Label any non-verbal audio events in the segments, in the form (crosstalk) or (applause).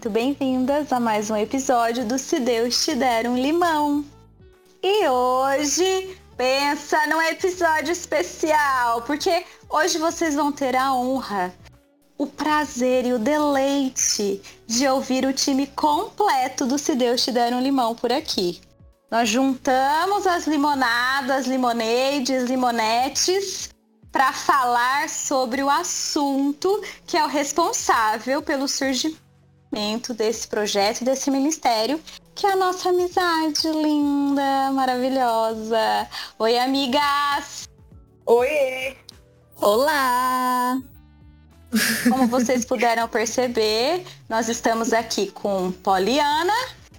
Muito bem-vindas a mais um episódio do Se Deus Te Der um Limão. E hoje, pensa num episódio especial, porque hoje vocês vão ter a honra, o prazer e o deleite de ouvir o time completo do Se Deus Te Der um Limão por aqui. Nós juntamos as limonadas, limonades, limonetes para falar sobre o assunto que é o responsável pelo surgimento desse projeto, desse ministério, que é a nossa amizade linda, maravilhosa. Oi, amigas! Oi! Olá! Como vocês puderam perceber, nós estamos aqui com Poliana,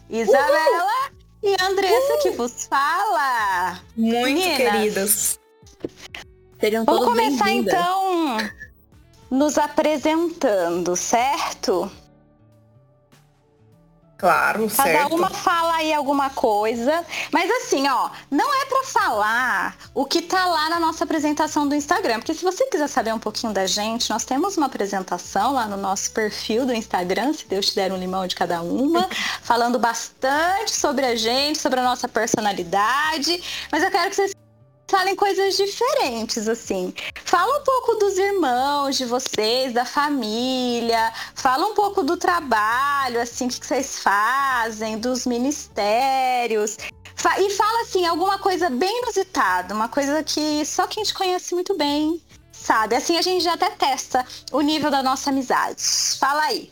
Isabela Uhul! e Andressa Uhul! que vos fala. Muito Meninas, queridas. Seriam Vamos começar então nos apresentando, certo? Claro, Cada certo. uma fala aí alguma coisa. Mas assim, ó, não é para falar o que tá lá na nossa apresentação do Instagram. Porque se você quiser saber um pouquinho da gente, nós temos uma apresentação lá no nosso perfil do Instagram, se Deus te der um limão de cada uma, falando bastante sobre a gente, sobre a nossa personalidade. Mas eu quero que vocês falem coisas diferentes, assim. Fala um pouco dos irmãos de vocês, da família, fala um pouco do trabalho, assim, que vocês fazem, dos ministérios. E fala, assim, alguma coisa bem inusitada, uma coisa que só quem te conhece muito bem sabe. Assim a gente já até testa o nível da nossa amizade. Fala aí.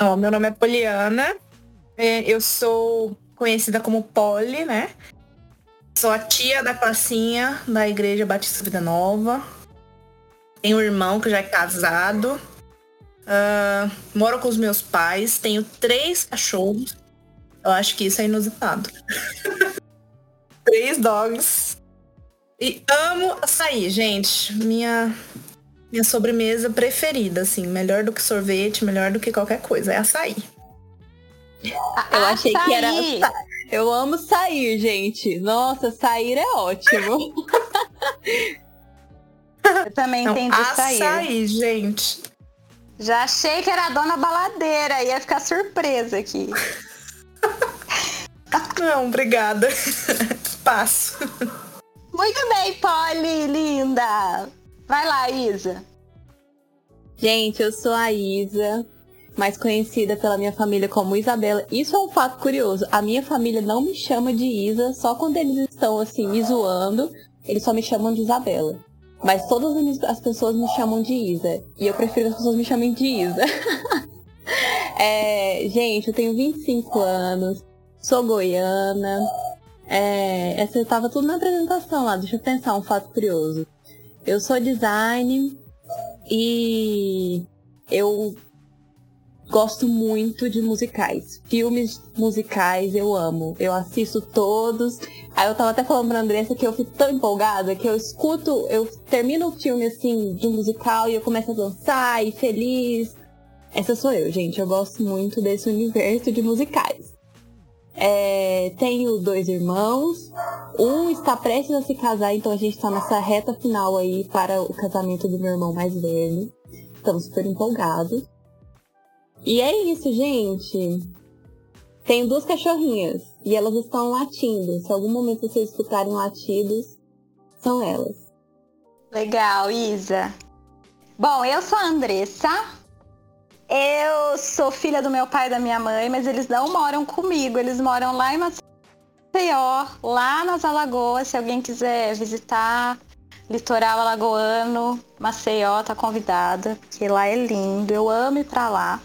Ó, meu nome é Poliana, é, eu sou conhecida como Poli, né? Sou a tia da classinha da Igreja Batista Vida Nova. Tenho um irmão que já é casado. Uh, moro com os meus pais. Tenho três cachorros. Eu acho que isso é inusitado. (laughs) três dogs. E amo açaí, gente. Minha, minha sobremesa preferida, assim. Melhor do que sorvete, melhor do que qualquer coisa. É açaí. Eu achei que era eu amo sair, gente. Nossa, sair é ótimo. (laughs) Eu também Não, entendo açaí, sair. Açaí, gente. Já achei que era a dona baladeira, ia ficar surpresa aqui. (laughs) Não, obrigada. Passo. Muito bem, Polly, linda. Vai lá, Isa. Gente, eu sou a Isa mais conhecida pela minha família como Isabela. Isso é um fato curioso. A minha família não me chama de Isa, só quando eles estão assim me zoando, eles só me chamam de Isabela. Mas todas as pessoas me chamam de Isa. E eu prefiro que as pessoas me chamem de Isa. (laughs) é, gente, eu tenho 25 anos, sou goiana. É, essa estava tudo na apresentação lá. Deixa eu pensar um fato curioso. Eu sou design e eu gosto muito de musicais. Filmes musicais eu amo. Eu assisto todos. Aí eu tava até falando pra Andressa que eu fico tão empolgada que eu escuto, eu termino o filme assim de um musical e eu começo a dançar e feliz. Essa sou eu, gente. Eu gosto muito desse universo de musicais. É, tenho dois irmãos. Um está prestes a se casar, então a gente está nessa reta final aí para o casamento do meu irmão mais velho. Estamos super empolgados. E é isso, gente. Tenho duas cachorrinhas e elas estão latindo. Se algum momento vocês escutarem latidos, são elas. Legal, Isa. Bom, eu sou a Andressa. Eu sou filha do meu pai e da minha mãe, mas eles não moram comigo. Eles moram lá em Maceió, lá nas Alagoas. Se alguém quiser visitar, litoral alagoano, Maceió, tá convidada, porque lá é lindo. Eu amo ir pra lá.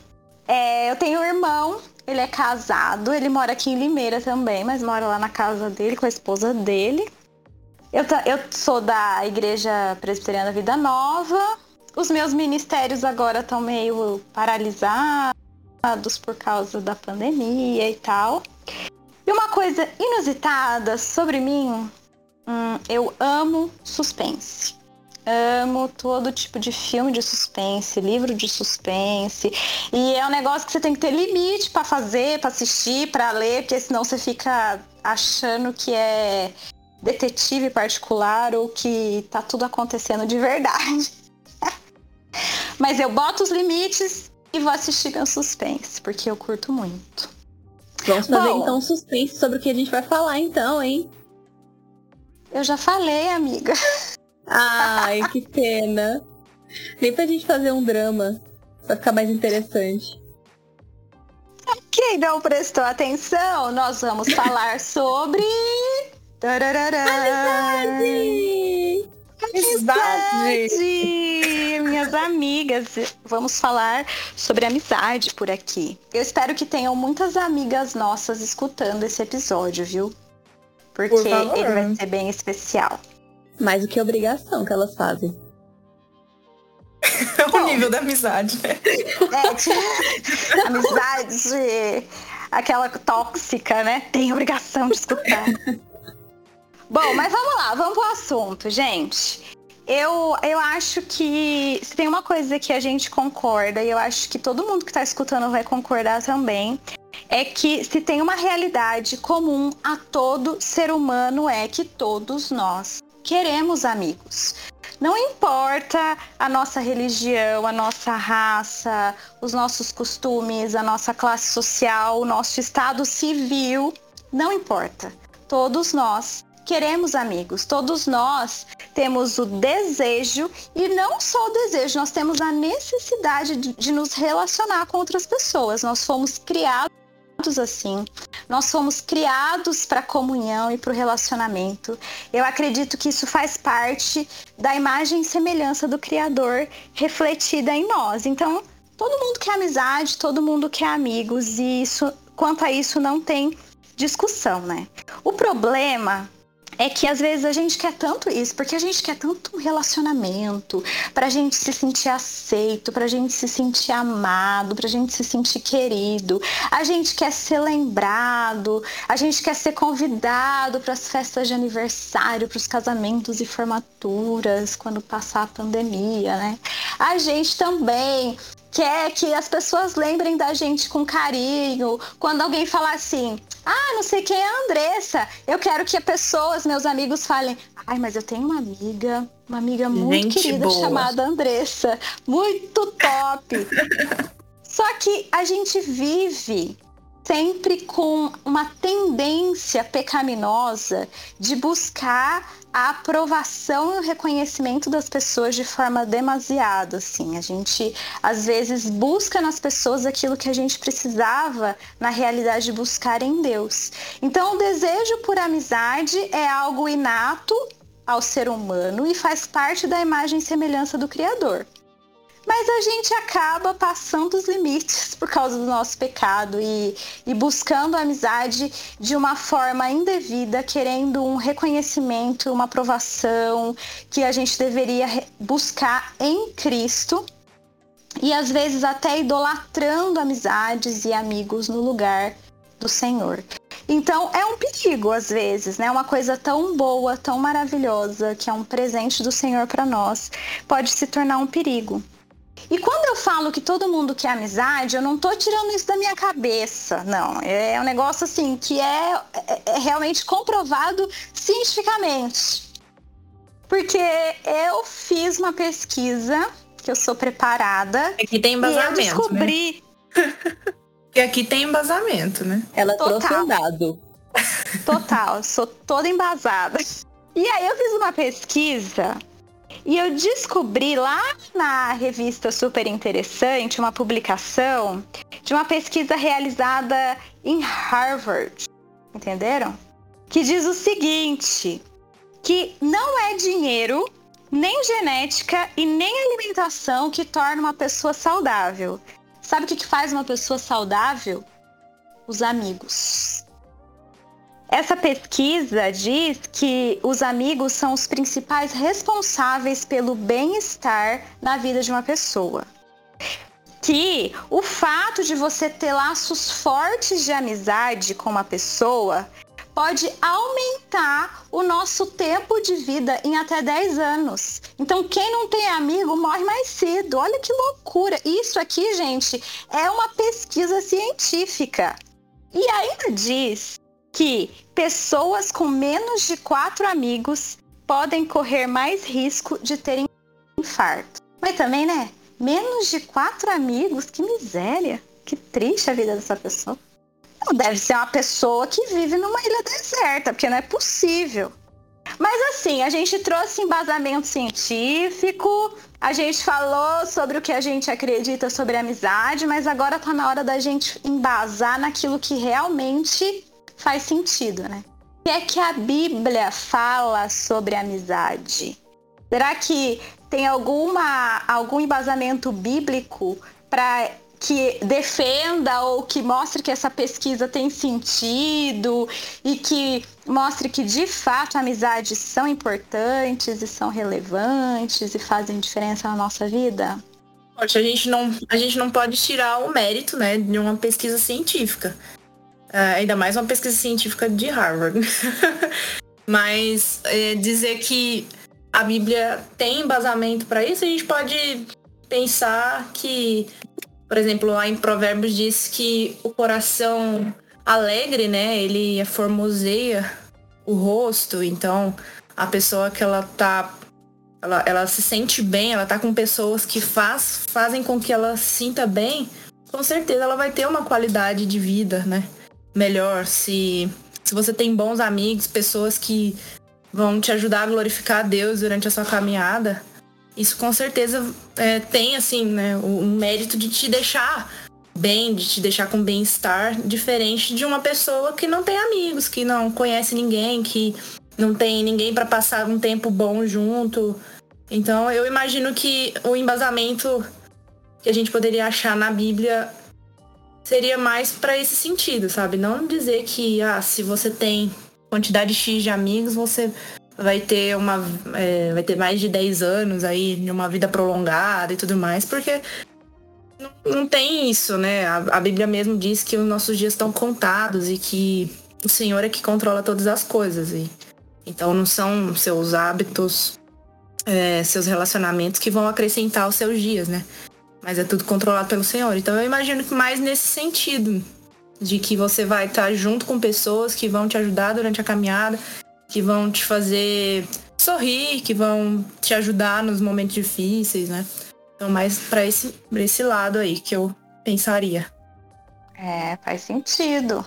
É, eu tenho um irmão, ele é casado, ele mora aqui em Limeira também, mas mora lá na casa dele com a esposa dele. Eu, eu sou da Igreja Presbiteriana Vida Nova. Os meus ministérios agora estão meio paralisados por causa da pandemia e tal. E uma coisa inusitada sobre mim, hum, eu amo suspense. Amo todo tipo de filme de suspense, livro de suspense. E é um negócio que você tem que ter limite para fazer, para assistir, para ler, porque senão você fica achando que é detetive particular ou que tá tudo acontecendo de verdade. (laughs) Mas eu boto os limites e vou assistir com suspense, porque eu curto muito. Vamos fazer Bom, então suspense sobre o que a gente vai falar então, hein? Eu já falei, amiga. (laughs) Ai, que pena. Nem pra gente fazer um drama. Vai ficar mais interessante. Quem não prestou atenção, nós vamos falar sobre. Amizade! Amizade! Minhas amigas, vamos falar sobre amizade por aqui. Eu espero que tenham muitas amigas nossas escutando esse episódio, viu? Porque Por ele vai ser bem especial. Mais do que obrigação que elas fazem. (laughs) o nível da amizade, né? É, (laughs) amizade, aquela tóxica, né? Tem obrigação de escutar. Bom, mas vamos lá, vamos pro assunto, gente. Eu, eu acho que se tem uma coisa que a gente concorda, e eu acho que todo mundo que está escutando vai concordar também, é que se tem uma realidade comum a todo ser humano é que todos nós queremos amigos. Não importa a nossa religião, a nossa raça, os nossos costumes, a nossa classe social, o nosso estado civil, não importa. Todos nós queremos amigos, todos nós temos o desejo e não só o desejo, nós temos a necessidade de, de nos relacionar com outras pessoas. Nós fomos criados assim. Nós fomos criados para comunhão e para o relacionamento. Eu acredito que isso faz parte da imagem e semelhança do Criador refletida em nós. Então, todo mundo quer amizade, todo mundo quer amigos e isso, quanto a isso, não tem discussão, né? O problema é que às vezes a gente quer tanto isso, porque a gente quer tanto um relacionamento, pra gente se sentir aceito, pra gente se sentir amado, pra gente se sentir querido. A gente quer ser lembrado, a gente quer ser convidado para as festas de aniversário, para os casamentos e formaturas, quando passar a pandemia, né? A gente também quer que as pessoas lembrem da gente com carinho. Quando alguém falar assim, ah, não sei quem é a Andressa, eu quero que as pessoas, meus amigos, falem, ai, mas eu tenho uma amiga, uma amiga muito gente querida boa. chamada Andressa, muito top. (laughs) Só que a gente vive sempre com uma tendência pecaminosa de buscar a aprovação e o reconhecimento das pessoas de forma demasiada, assim. A gente às vezes busca nas pessoas aquilo que a gente precisava na realidade buscar em Deus. Então, o desejo por amizade é algo inato ao ser humano e faz parte da imagem e semelhança do Criador. Mas a gente acaba passando os limites por causa do nosso pecado e, e buscando a amizade de uma forma indevida, querendo um reconhecimento, uma aprovação que a gente deveria buscar em Cristo e às vezes até idolatrando amizades e amigos no lugar do Senhor. Então é um perigo às vezes, né? Uma coisa tão boa, tão maravilhosa, que é um presente do Senhor para nós, pode se tornar um perigo. E quando eu falo que todo mundo quer amizade, eu não tô tirando isso da minha cabeça, não. É um negócio assim que é, é, é realmente comprovado cientificamente. Porque eu fiz uma pesquisa, que eu sou preparada. Aqui tem embasamento. E eu descobri. (laughs) Né? e aqui tem embasamento, né? Ela Total. trouxe um dado. Total, sou toda embasada. E aí eu fiz uma pesquisa e eu descobri lá na revista Super Interessante uma publicação de uma pesquisa realizada em Harvard. Entenderam? Que diz o seguinte: que não é dinheiro, nem genética e nem alimentação que torna uma pessoa saudável. Sabe o que faz uma pessoa saudável? Os amigos. Essa pesquisa diz que os amigos são os principais responsáveis pelo bem-estar na vida de uma pessoa. Que o fato de você ter laços fortes de amizade com uma pessoa pode aumentar o nosso tempo de vida em até 10 anos. Então, quem não tem amigo morre mais cedo. Olha que loucura! Isso aqui, gente, é uma pesquisa científica. E ainda diz que pessoas com menos de quatro amigos podem correr mais risco de terem infarto. Mas também, né? Menos de quatro amigos? Que miséria. Que triste a vida dessa pessoa. Não deve ser uma pessoa que vive numa ilha deserta, porque não é possível. Mas assim, a gente trouxe embasamento científico, a gente falou sobre o que a gente acredita sobre amizade, mas agora tá na hora da gente embasar naquilo que realmente faz sentido, né? O que é que a Bíblia fala sobre amizade? Será que tem alguma, algum embasamento bíblico para que defenda ou que mostre que essa pesquisa tem sentido e que mostre que de fato amizades são importantes e são relevantes e fazem diferença na nossa vida? A gente não, a gente não pode tirar o mérito né, de uma pesquisa científica. Uh, ainda mais uma pesquisa científica de Harvard. (laughs) Mas é, dizer que a Bíblia tem embasamento para isso, a gente pode pensar que por exemplo, lá em Provérbios diz que o coração alegre, né, ele formoseia o rosto, então a pessoa que ela tá ela, ela se sente bem, ela tá com pessoas que faz, fazem com que ela se sinta bem, com certeza ela vai ter uma qualidade de vida, né? Melhor se se você tem bons amigos, pessoas que vão te ajudar a glorificar a Deus durante a sua caminhada, isso com certeza é, tem, assim, né, o, mérito de te deixar bem, de te deixar com bem-estar, diferente de uma pessoa que não tem amigos, que não conhece ninguém, que não tem ninguém para passar um tempo bom junto. Então eu imagino que o embasamento que a gente poderia achar na Bíblia seria mais para esse sentido, sabe? Não dizer que ah, se você tem quantidade X de amigos, você vai ter uma é, vai ter mais de 10 anos aí de uma vida prolongada e tudo mais, porque não, não tem isso, né? A, a, Bíblia mesmo diz que os nossos dias estão contados e que o Senhor é que controla todas as coisas. E, então não são seus hábitos, é, seus relacionamentos que vão acrescentar os seus dias, né? Mas é tudo controlado pelo Senhor. Então eu imagino que mais nesse sentido, de que você vai estar junto com pessoas que vão te ajudar durante a caminhada, que vão te fazer sorrir, que vão te ajudar nos momentos difíceis, né? Então, mais para esse, pra esse lado aí que eu pensaria. É, faz sentido.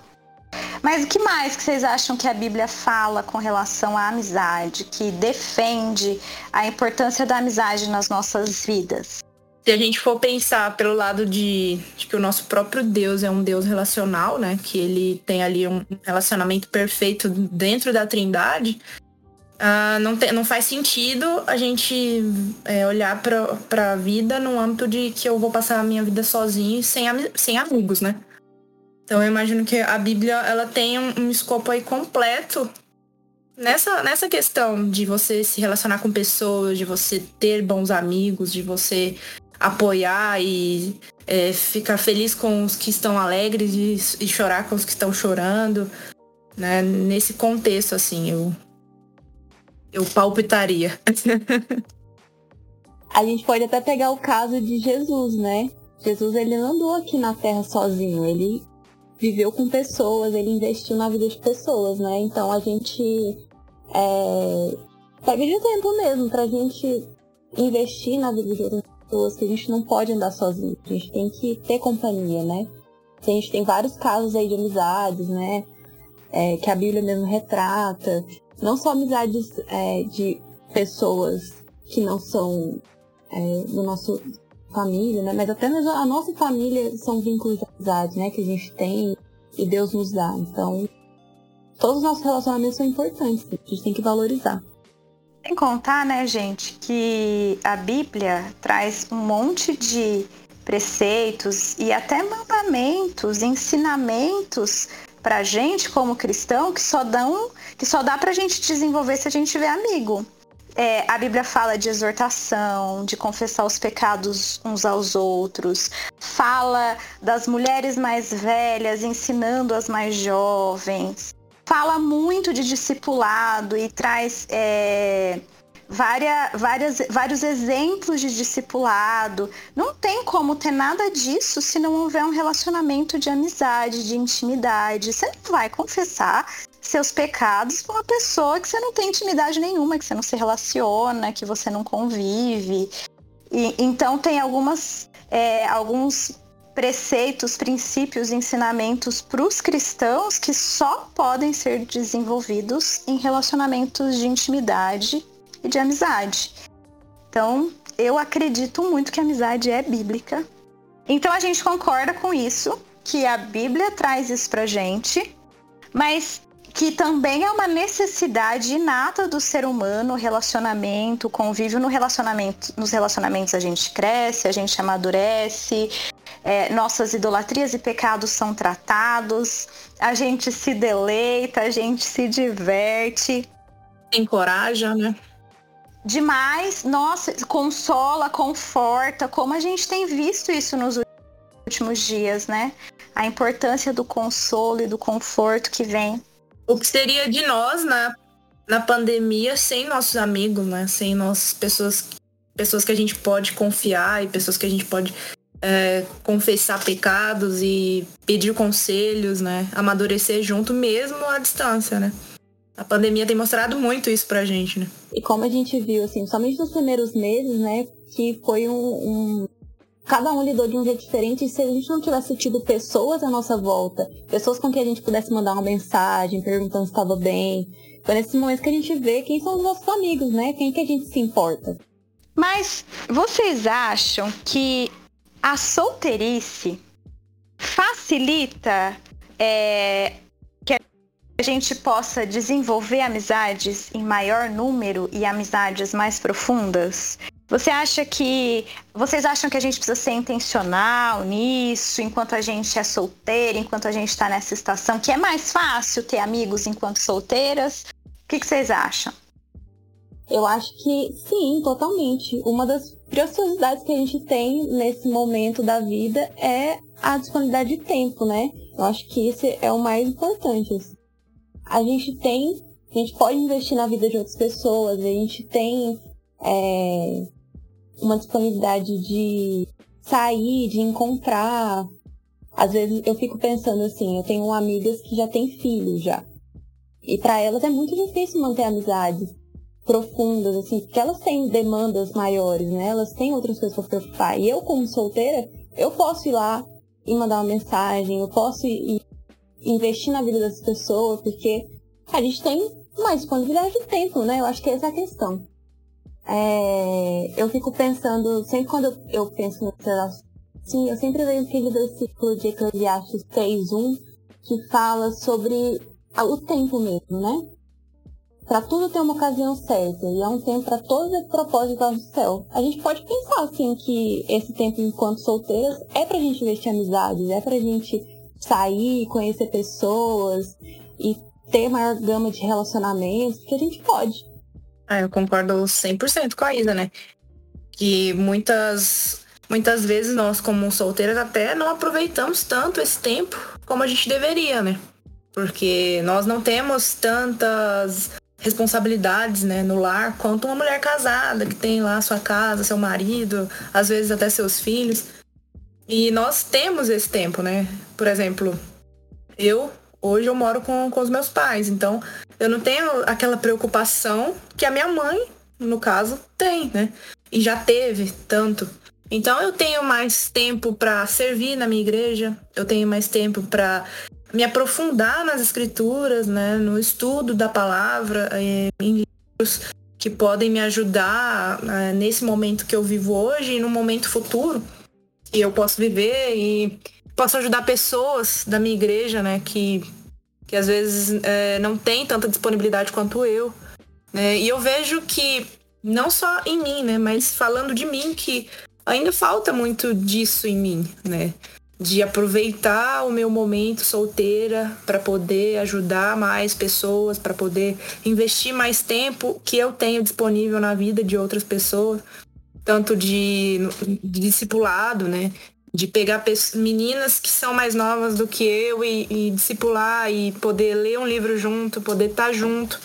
Mas o que mais que vocês acham que a Bíblia fala com relação à amizade, que defende a importância da amizade nas nossas vidas? Se a gente for pensar pelo lado de, de, que o nosso próprio Deus é um Deus relacional, né? Que ele tem ali um relacionamento perfeito dentro da Trindade, uh, não, te, não faz sentido a gente é, olhar para a vida no âmbito de que eu vou passar a minha vida sozinho sem, sem amigos, né? Então eu imagino que a Bíblia ela tem um, um escopo aí completo nessa, nessa questão de você se relacionar com pessoas, de você ter bons amigos, de você apoiar e é, ficar feliz com os que estão alegres e, e, chorar com os que estão chorando. Né? Nesse contexto, assim, eu, eu palpitaria. (laughs) A gente pode até pegar o caso de Jesus, né? Jesus ele não andou aqui na Terra sozinho, ele viveu com pessoas, ele investiu na vida de pessoas, né? Então a gente é, pega de exemplo mesmo pra gente investir na vida de outras pessoas, que a gente não pode andar sozinho, a gente tem que ter companhia, né? A gente tem vários casos aí de amizades, né? É, que a Bíblia mesmo retrata. Não só amizades é, de pessoas que não são é, do nosso família, né? Mas até mesmo a nossa família são vínculos de amizade, né? Que a gente tem e Deus nos dá. Então, todos os nossos relacionamentos são importantes, a gente tem que valorizar. Sem contar, né, gente, que a Bíblia traz um monte de preceitos e até mandamentos, ensinamentos pra gente como cristão que só dão, que só dá pra gente desenvolver se a gente tiver amigo. É, a Bíblia fala de exortação, de confessar os pecados uns aos outros, fala das mulheres mais velhas ensinando as mais jovens, fala muito de discipulado e traz é, várias, várias, vários exemplos de discipulado. Não tem como ter nada disso se não houver um relacionamento de amizade, de intimidade. Você não vai confessar seus pecados com uma pessoa que você não tem intimidade nenhuma, que você não se relaciona, que você não convive. E, então tem algumas, é, alguns preceitos, princípios, ensinamentos para os cristãos que só podem ser desenvolvidos em relacionamentos de intimidade e de amizade. Então, eu acredito muito que a amizade é bíblica. Então a gente concorda com isso, que a Bíblia traz isso pra gente, mas que também é uma necessidade inata do ser humano, relacionamento, convívio no relacionamento, nos relacionamentos a gente cresce, a gente amadurece, é, nossas idolatrias e pecados são tratados, a gente se deleita, a gente se diverte. Encoraja, né? Demais, nossa, consola, conforta, como a gente tem visto isso nos últimos dias, né? A importância do consolo e do conforto que vem. O que seria de nós na, na pandemia sem nossos amigos, né? Sem nossas pessoas, pessoas que a gente pode confiar e pessoas que a gente pode é, confessar pecados e pedir conselhos, né? Amadurecer junto mesmo à distância, né? A pandemia tem mostrado muito isso pra gente, né? E como a gente viu, assim, somente nos primeiros meses, né, que foi um, um... Cada um lidou de um jeito diferente, e se a gente não tivesse tido pessoas à nossa volta, pessoas com quem a gente pudesse mandar uma mensagem, perguntando se estava bem, foi nesse momento que a gente vê quem são os nossos amigos, né? Quem que a gente se importa. Mas vocês acham que a solteirice facilita é, que a gente possa desenvolver amizades em maior número e amizades mais profundas? Você acha que. Vocês acham que a gente precisa ser intencional nisso, enquanto a gente é solteira, enquanto a gente está nessa estação, que é mais fácil ter amigos enquanto solteiras? O que, que vocês acham? Eu acho que sim, totalmente. Uma das preciosidades que a gente tem nesse momento da vida é a disponibilidade de tempo, né? Eu acho que esse é o mais importante. A gente tem, a gente pode investir na vida de outras pessoas, a gente tem é, uma disponibilidade de sair, de encontrar. Às vezes eu fico pensando assim, eu tenho amigas que já têm filhos já. E para elas é muito difícil manter amizades profundas, assim, porque elas têm demandas maiores, né? Elas têm outras coisas para preocupar. E eu, como solteira, eu posso ir lá e mandar uma mensagem, eu posso ir investir na vida das pessoas, porque a gente tem mais disponibilidade de tempo, né? Eu acho que essa é a questão. É, eu fico pensando, sempre quando eu, eu penso nesse sim, eu sempre vejo aquele versículo de Eclesiastes 3.1 que fala sobre o tempo mesmo, né? Para tudo ter uma ocasião certa e é um tempo para todos os propósitos do céu. A gente pode pensar assim que esse tempo enquanto solteiras é pra gente investir amizades, é pra gente sair, conhecer pessoas e ter maior gama de relacionamentos, porque a gente pode. Ah, eu concordo 100% com a Isa, né? Que muitas muitas vezes nós como solteiras até não aproveitamos tanto esse tempo como a gente deveria, né? Porque nós não temos tantas responsabilidades né, no lar, quanto uma mulher casada que tem lá sua casa, seu marido, às vezes até seus filhos. E nós temos esse tempo, né? Por exemplo, eu hoje eu moro com, com os meus pais, então eu não tenho aquela preocupação que a minha mãe, no caso, tem, né? E já teve tanto. Então eu tenho mais tempo para servir na minha igreja, eu tenho mais tempo para me aprofundar nas escrituras, né, no estudo da palavra, é, em livros que podem me ajudar né, nesse momento que eu vivo hoje e no momento futuro que eu posso viver e posso ajudar pessoas da minha igreja, né, que, que às vezes é, não tem tanta disponibilidade quanto eu. Né, e eu vejo que não só em mim, né, mas falando de mim que ainda falta muito disso em mim, né? De aproveitar o meu momento solteira para poder ajudar mais pessoas, para poder investir mais tempo que eu tenho disponível na vida de outras pessoas, tanto de, de discipulado, né? De pegar meninas que são mais novas do que eu e, e discipular e poder ler um livro junto, poder estar tá junto.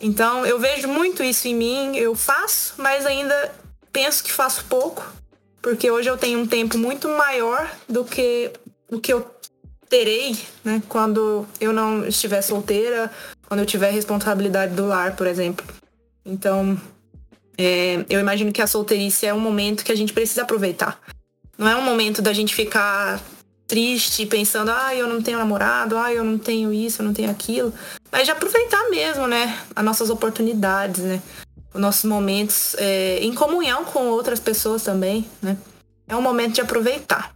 Então eu vejo muito isso em mim, eu faço, mas ainda penso que faço pouco porque hoje eu tenho um tempo muito maior do que o que eu terei, né, quando eu não estiver solteira, quando eu tiver responsabilidade do lar, por exemplo. Então, É, eu imagino que a solteirice é um momento que a gente precisa aproveitar. Não é um momento da gente ficar triste, pensando, ah, eu não tenho namorado, ah, eu não tenho isso, eu não tenho aquilo. Mas de aproveitar mesmo, né? As nossas oportunidades, né? Os nossos momentos é, em comunhão com outras pessoas também, né? É um momento de aproveitar.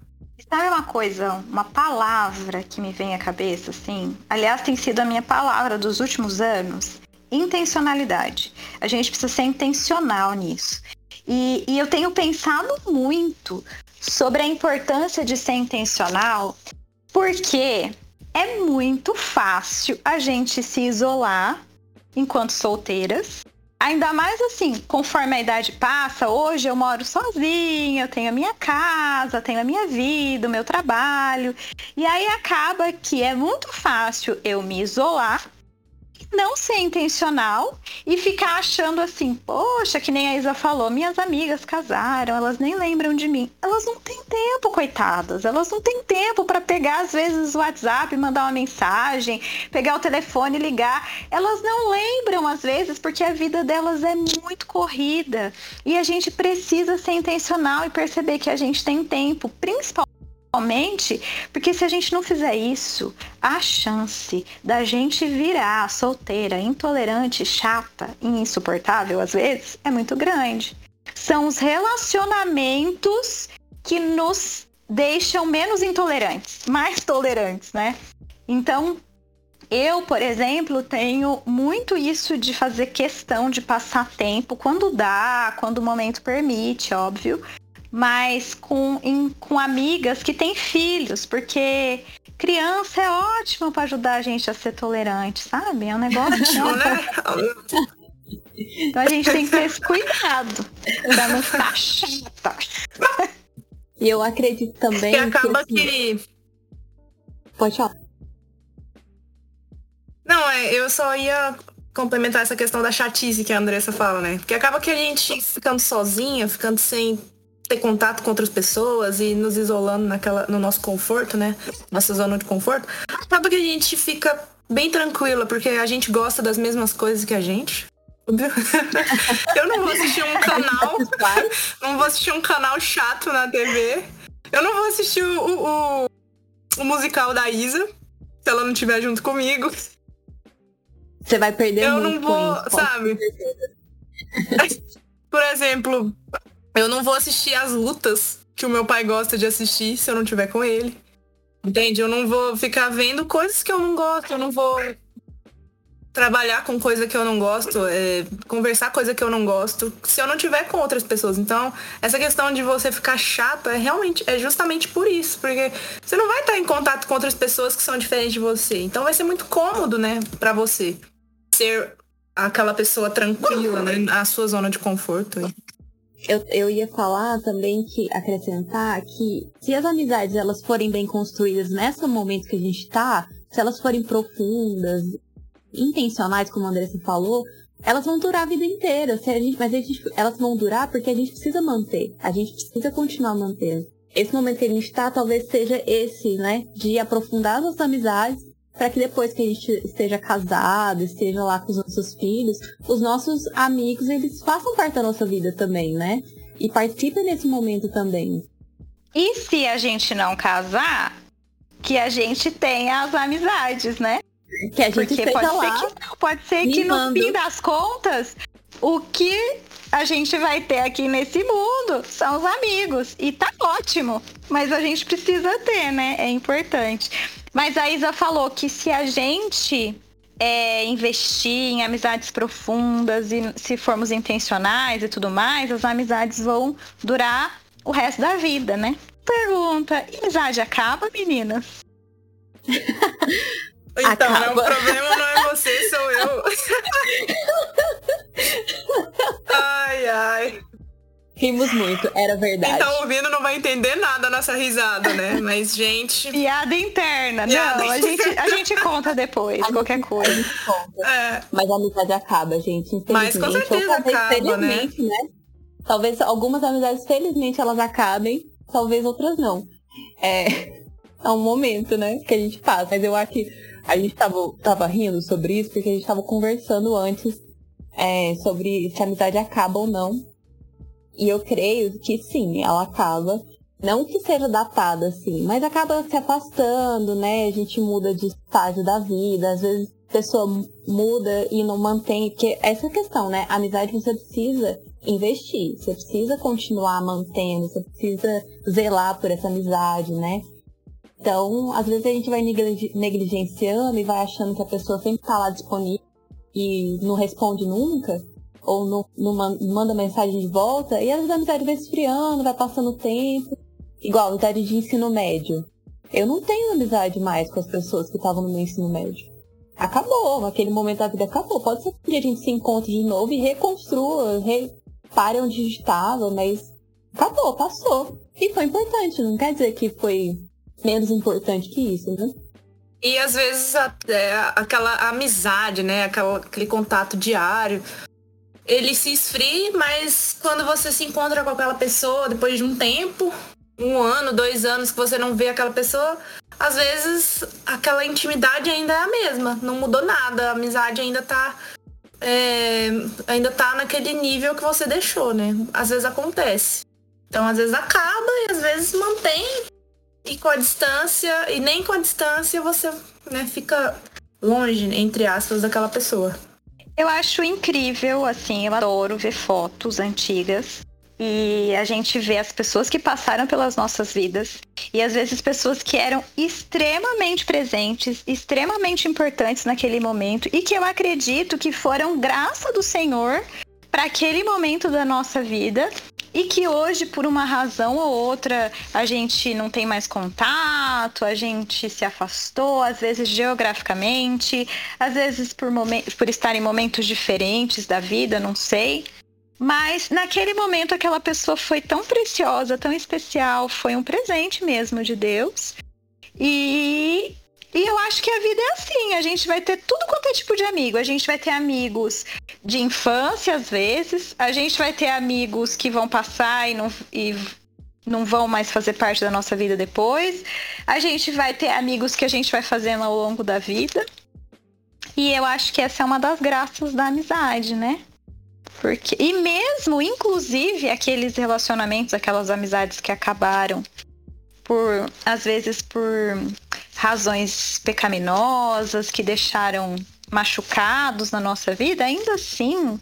Sabe uma coisa, uma palavra que me vem à cabeça, assim? Aliás, tem sido a minha palavra dos últimos anos. Intencionalidade. A gente precisa ser intencional nisso. E, e eu tenho pensado muito sobre a importância de ser intencional, porque é muito fácil a gente se isolar enquanto solteiras. Ainda mais assim, conforme a idade passa, hoje eu moro sozinha, eu tenho a minha casa, tenho a minha vida, o meu trabalho. E aí acaba que é muito fácil eu me isolar não ser intencional e ficar achando assim, poxa, que nem a Isa falou, minhas amigas casaram, elas nem lembram de mim. Elas não têm tempo, coitadas. Elas não têm tempo para pegar às vezes o WhatsApp, mandar uma mensagem, pegar o telefone ligar. Elas não lembram às vezes porque a vida delas é muito corrida. E a gente precisa ser intencional e perceber que a gente tem tempo, principalmente Principalmente porque se a gente não fizer isso, a chance da gente virar solteira, intolerante, chata e insuportável às vezes é muito grande. São os relacionamentos que nos deixam menos intolerantes, mais tolerantes, né? Então, eu, por exemplo, tenho muito isso de fazer questão de passar tempo quando dá, quando o momento permite, óbvio, mas com, em, com amigas que têm filhos, porque criança é ótimo para ajudar a gente a ser tolerante, sabe? É um negócio. (laughs) né? Então a gente tem que ter esse cuidado pra não ficar chata. E eu acredito também. Que acaba que. Assim... que... Pode falar. Não, é, eu só ia complementar essa questão da chatice que a Andressa fala, né? Porque acaba que a gente ficando sozinha, ficando sem ter contato com outras pessoas e nos isolando naquela, no nosso conforto, né? Nossa zona de conforto, acaba que a gente fica bem tranquila, porque a gente gosta das mesmas coisas que a gente. (laughs) Eu não vou assistir um canal. (laughs) não vou assistir um canal chato na TV. Eu não vou assistir o, o, o musical da Isa, se ela não estiver junto comigo. Você vai perder Eu muito. Eu não vou, sabe? (laughs) Por exemplo, eu não vou assistir as lutas que o meu pai gosta de assistir se eu não tiver com ele. Entende? Eu não vou ficar vendo coisas que eu não gosto, eu não vou trabalhar com coisa que eu não gosto, é, conversar coisa que eu não gosto, se eu não tiver com outras pessoas. Então, essa questão de você ficar chato é realmente, é justamente por isso, porque você não vai estar em contato com outras pessoas que são diferentes de você. Então vai ser muito cômodo, né, para você ser aquela pessoa tranquila, né, sua zona de conforto. Eu, eu ia falar também que, acrescentar que se as amizades elas forem bem construídas nesse momento que a gente tá, se elas forem profundas, intencionais, como a Andressa falou, elas vão durar a vida inteira. Se a gente, mas a gente, elas vão durar porque a gente precisa manter. A gente precisa continuar mantendo. Esse momento que a gente tá, talvez seja esse, né? De aprofundar as amizades para que depois que a gente esteja casado, esteja lá com os nossos filhos, os nossos amigos eles façam parte da nossa vida também, né? E participem nesse momento também. E se a gente não casar, que a gente tenha as amizades, né? Que a gente Porque pode lá ser que pode ser que no fim das contas o que a gente vai ter aqui nesse mundo são os amigos. E tá ótimo. Mas a gente precisa ter, né? É importante. Mas a Isa falou que se a gente é, investir em amizades profundas e se formos intencionais e tudo mais, as amizades vão durar o resto da vida, né? Pergunta, amizade acaba, meninas? (laughs) então, acaba. Né, o problema não é você, sou eu. (laughs) ai, ai. Rimos muito, era verdade. Quem tá ouvindo não vai entender nada nessa risada, né? Mas, gente. Piada interna. Piada não, interna. A, gente, a gente conta depois, a qualquer coisa. É. Mas a amizade acaba, gente. Mas com certeza acaba, felizmente, né? né? Talvez algumas amizades, felizmente, elas acabem, talvez outras não. É, (laughs) é um momento, né, que a gente passa. Mas eu acho que a gente tava, tava rindo sobre isso porque a gente tava conversando antes é, sobre se a amizade acaba ou não. E eu creio que sim, ela acaba. Não que seja datada, assim, mas acaba se afastando, né? A gente muda de estágio da vida, às vezes a pessoa muda e não mantém. Porque essa questão, né? A amizade você precisa investir, você precisa continuar mantendo, você precisa zelar por essa amizade, né? Então, às vezes a gente vai negligenciando e vai achando que a pessoa sempre está lá disponível e não responde nunca, ou não, não manda mensagem de volta, e às vezes a amizade vai esfriando, vai passando tempo. Igual, amizade de ensino médio. Eu não tenho amizade mais com as pessoas que estavam no meu ensino médio. Acabou, aquele momento da vida acabou. Pode ser que a gente se encontre de novo e reconstrua, re... pare onde estava, mas acabou, passou. E foi importante, não quer dizer que foi menos importante que isso, né? E às vezes até aquela amizade, né? Aquela, aquele contato diário. Ele se esfria, mas quando você se encontra com aquela pessoa depois de um tempo, um ano, dois anos que você não vê aquela pessoa, às vezes aquela intimidade ainda é a mesma, não mudou nada, a amizade ainda tá. É, ainda tá naquele nível que você deixou, né? Às vezes acontece. Então, às vezes acaba e às vezes mantém e com a distância, e nem com a distância você né, fica longe, entre aspas, daquela pessoa. Eu acho incrível, assim, eu adoro ver fotos antigas. E a gente vê as pessoas que passaram pelas nossas vidas. E às vezes pessoas que eram extremamente presentes, extremamente importantes naquele momento. E que eu acredito que foram graça do Senhor para aquele momento da nossa vida e que hoje, por uma razão ou outra, a gente não tem mais contato, a gente se afastou, às vezes geograficamente, às vezes por, por estar em momentos diferentes da vida, não sei. Mas naquele momento aquela pessoa foi tão preciosa, tão especial, foi um presente mesmo de Deus. E e eu acho que a vida é assim, a gente vai ter tudo quanto é tipo de amigo. A gente vai ter amigos de infância, às vezes, a gente vai ter amigos que vão passar e não, e não vão mais fazer parte da nossa vida depois. A gente vai ter amigos que a gente vai fazendo ao longo da vida. E eu acho que essa é uma das graças da amizade, né? Porque, e mesmo, inclusive, aqueles relacionamentos, aquelas amizades que acabaram por, às vezes, por razões pecaminosas que deixaram machucados na nossa vida, ainda assim,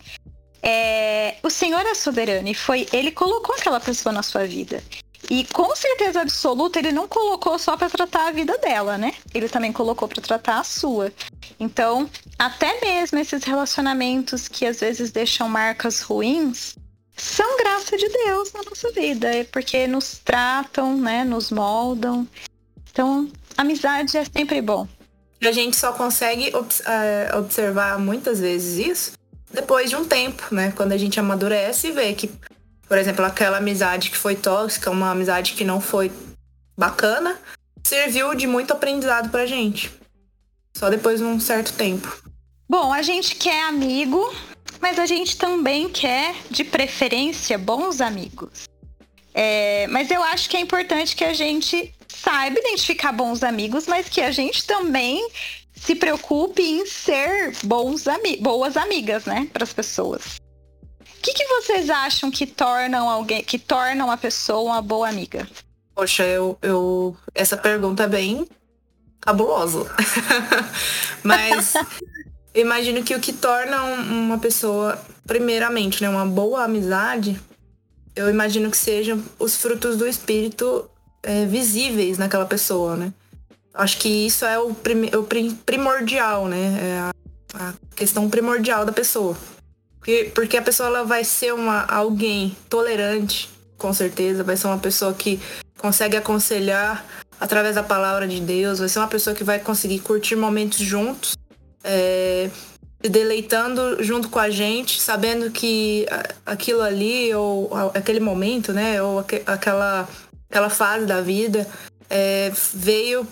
é, o Senhor é soberano e foi ele colocou aquela pessoa na sua vida. E com certeza absoluta, ele não colocou só para tratar a vida dela, né? Ele também colocou para tratar a sua. Então, até mesmo esses relacionamentos que às vezes deixam marcas ruins, são graça de Deus na nossa vida, é porque nos tratam, né, nos moldam. Então, amizade é sempre bom. A gente só consegue é, observar muitas vezes isso depois de um tempo, né? Quando a gente amadurece e vê que, por exemplo, aquela amizade que foi tóxica, uma amizade que não foi bacana, serviu de muito aprendizado pra gente. Só depois de um certo tempo. Bom, a gente quer amigo, mas a gente também quer, de preferência, bons amigos. É, mas eu acho que é importante que a gente saiba identificar bons amigos, mas que a gente também se preocupe em ser bons ami boas amigas, né, para as pessoas. O que, que vocês acham que tornam alguém, que tornam a pessoa uma boa amiga? Poxa, eu, eu essa pergunta é bem cabulosa. (laughs) Mas (laughs) imagino que o que torna uma pessoa, primeiramente, né, uma boa amizade, eu imagino que sejam os frutos do espírito é, visíveis naquela pessoa, né? Acho que isso é o, prim o prim primordial, né? É a, a, questão primordial da pessoa. Porque, porque a pessoa ela vai ser uma, alguém tolerante, com certeza, vai ser uma pessoa que consegue aconselhar através da palavra de Deus, vai ser uma pessoa que vai conseguir curtir momentos juntos, é, se deleitando junto com a gente, sabendo que aquilo ali, ou aquele momento, né, ou aquela aquela fase da vida, é, veio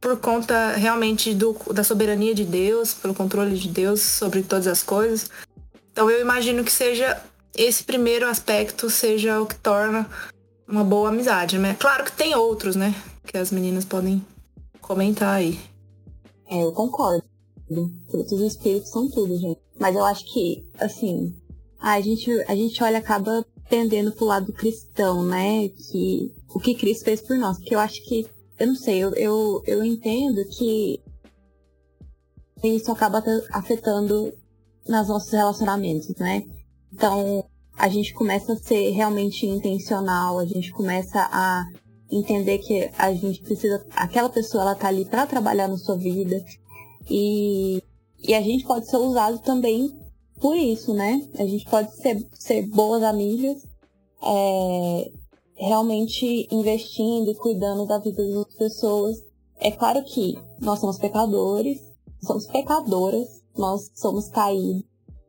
por conta realmente do, da soberania de Deus, pelo controle de Deus sobre todas as coisas. Então eu imagino que seja esse primeiro aspecto seja o que torna uma boa amizade, né? Claro que tem outros, né? Que as meninas podem comentar aí. É, eu concordo. Frutos do Espírito são tudo, gente. Mas eu acho que, assim, a gente, a gente olha, acaba tendendo pro lado cristão, né? Que o que Cristo fez por nós. Porque eu acho que, eu não sei, eu, eu, eu entendo que isso acaba afetando nos nossos relacionamentos, né? Então, a gente começa a ser realmente intencional, a gente começa a entender que a gente precisa, aquela pessoa ela tá ali para trabalhar na sua vida e, e a gente pode ser usado também por isso, né? A gente pode ser, ser boas amigas, é, realmente investindo e cuidando da vida das outras pessoas. É claro que nós somos pecadores, somos pecadoras, nós somos caídos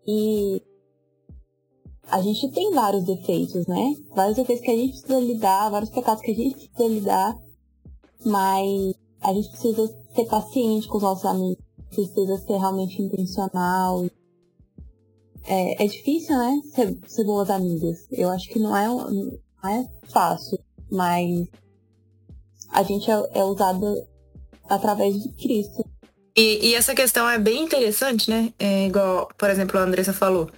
e a gente tem vários defeitos, né? Vários defeitos que a gente precisa lidar, vários pecados que a gente precisa lidar, mas a gente precisa ser paciente com os nossos amigos, precisa ser realmente intencional. É, é difícil, né? Ser, ser, boas amigas. Eu acho que não é, não é fácil, mas a gente é, é usado através de Cristo. E, e, essa questão é bem interessante, né? É igual, por exemplo, a Andressa falou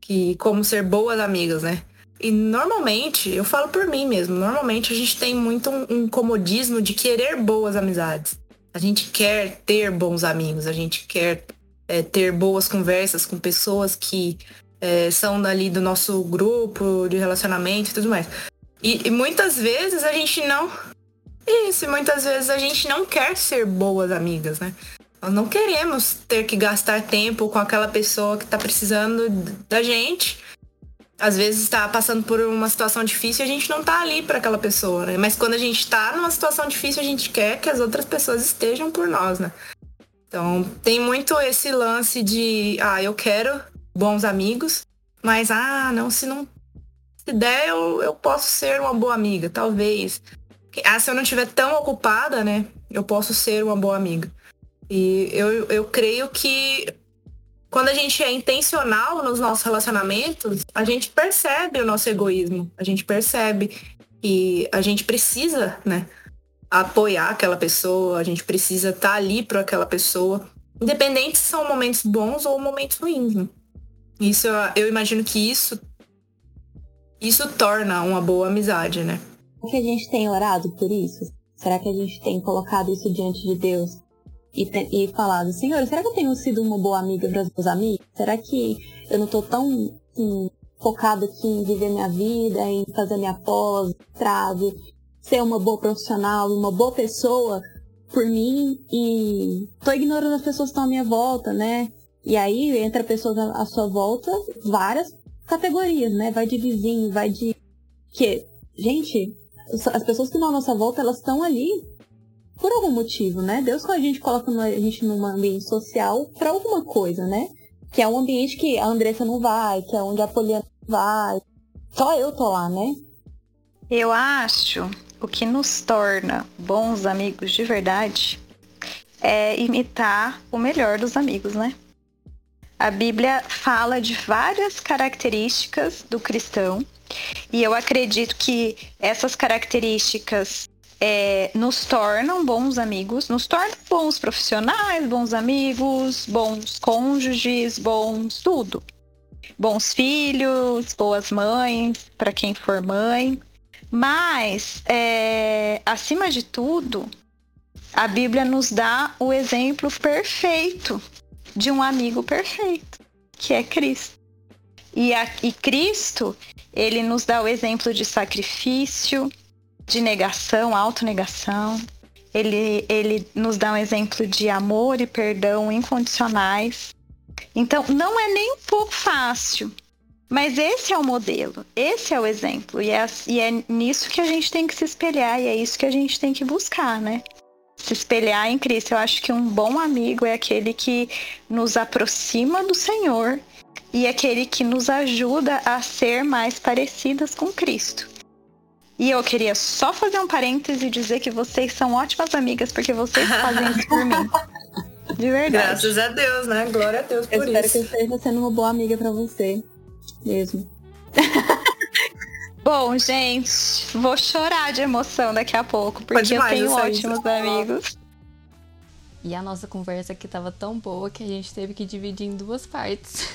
que como ser boas amigas, né? E normalmente, eu falo por mim mesmo, normalmente a gente tem muito um, um comodismo de querer boas amizades. A gente quer ter bons amigos, a gente quer é, ter boas conversas com pessoas que é, são dali do nosso grupo de relacionamento e tudo mais. E, e muitas vezes a gente não. Isso, muitas vezes a gente não quer ser boas amigas, né? Nós não queremos ter que gastar tempo com aquela pessoa que está precisando da gente. Às vezes está passando por uma situação difícil e a gente não está ali para aquela pessoa, né? Mas quando a gente está numa situação difícil, a gente quer que as outras pessoas estejam por nós, né? Então, tem muito esse lance de, ah, eu quero bons amigos, mas, ah, não, se não se der, eu, eu posso ser uma boa amiga, talvez. Ah, se eu não estiver tão ocupada, né, eu posso ser uma boa amiga. E eu, eu creio que quando a gente é intencional nos nossos relacionamentos, a gente percebe o nosso egoísmo. A gente percebe que a gente precisa, né, apoiar aquela pessoa, a gente precisa estar tá ali para aquela pessoa, independente se são momentos bons ou momentos ruins. Né? Isso eu imagino que isso isso torna uma boa amizade, né? Será que a gente tem orado por isso? Será que a gente tem colocado isso diante de Deus? e, e falado, Senhor, será que eu tenho sido uma boa amiga para os meus amigos? Será que eu não estou tão assim, focado aqui em viver minha vida, em fazer minha pós, trave, ser uma boa profissional, uma boa pessoa por mim e tô ignorando as pessoas que estão à minha volta, né? E aí entra pessoas à sua volta, várias categorias, né? Vai de vizinho, vai de que, gente, as pessoas que estão à nossa volta, elas estão ali por algum motivo, né? Deus com a gente coloca a gente num ambiente social para alguma coisa, né? Que é um ambiente que a Andressa não vai, que é onde a Poliana vai. Só eu tô lá, né? Eu acho o que nos torna bons amigos de verdade é imitar o melhor dos amigos, né? A Bíblia fala de várias características do cristão e eu acredito que essas características é, nos tornam bons amigos, nos tornam bons profissionais, bons amigos, bons cônjuges, bons tudo. Bons filhos, boas mães, para quem for mãe. Mas, é, acima de tudo, a Bíblia nos dá o exemplo perfeito de um amigo perfeito, que é Cristo. E, a, e Cristo, ele nos dá o exemplo de sacrifício, de negação, autonegação. Ele, ele nos dá um exemplo de amor e perdão incondicionais. Então, não é nem um pouco fácil, mas esse é o modelo, esse é o exemplo. E é, e é nisso que a gente tem que se espelhar, e é isso que a gente tem que buscar, né? Se espelhar em Cristo. Eu acho que um bom amigo é aquele que nos aproxima do Senhor e aquele que nos ajuda a ser mais parecidas com Cristo. E eu queria só fazer um parêntese e dizer que vocês são ótimas amigas, porque vocês fazem isso por mim. (laughs) De verdade. Graças a Deus, né? Glória a Deus por eu isso. Espero que eu esteja sendo uma boa amiga para você. Mesmo. (laughs) Bom, gente, vou chorar de emoção daqui a pouco, porque eu tenho ótimos amigos. E a nossa conversa aqui tava tão boa que a gente teve que dividir em duas partes.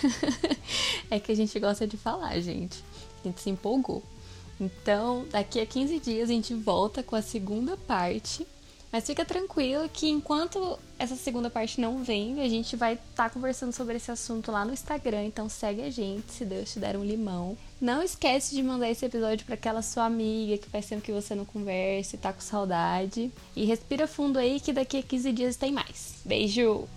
(laughs) é que a gente gosta de falar, gente. A gente se empolgou. Então, daqui a 15 dias a gente volta com a segunda parte mas fica tranquilo que enquanto essa segunda parte não vem, a gente vai estar tá conversando sobre esse assunto lá no Instagram. Então segue a gente, se Deus te der um limão. Não esquece de mandar esse episódio para aquela sua amiga que faz tempo que você não conversa e tá com saudade. E respira fundo aí que daqui a 15 dias tem mais. Beijo!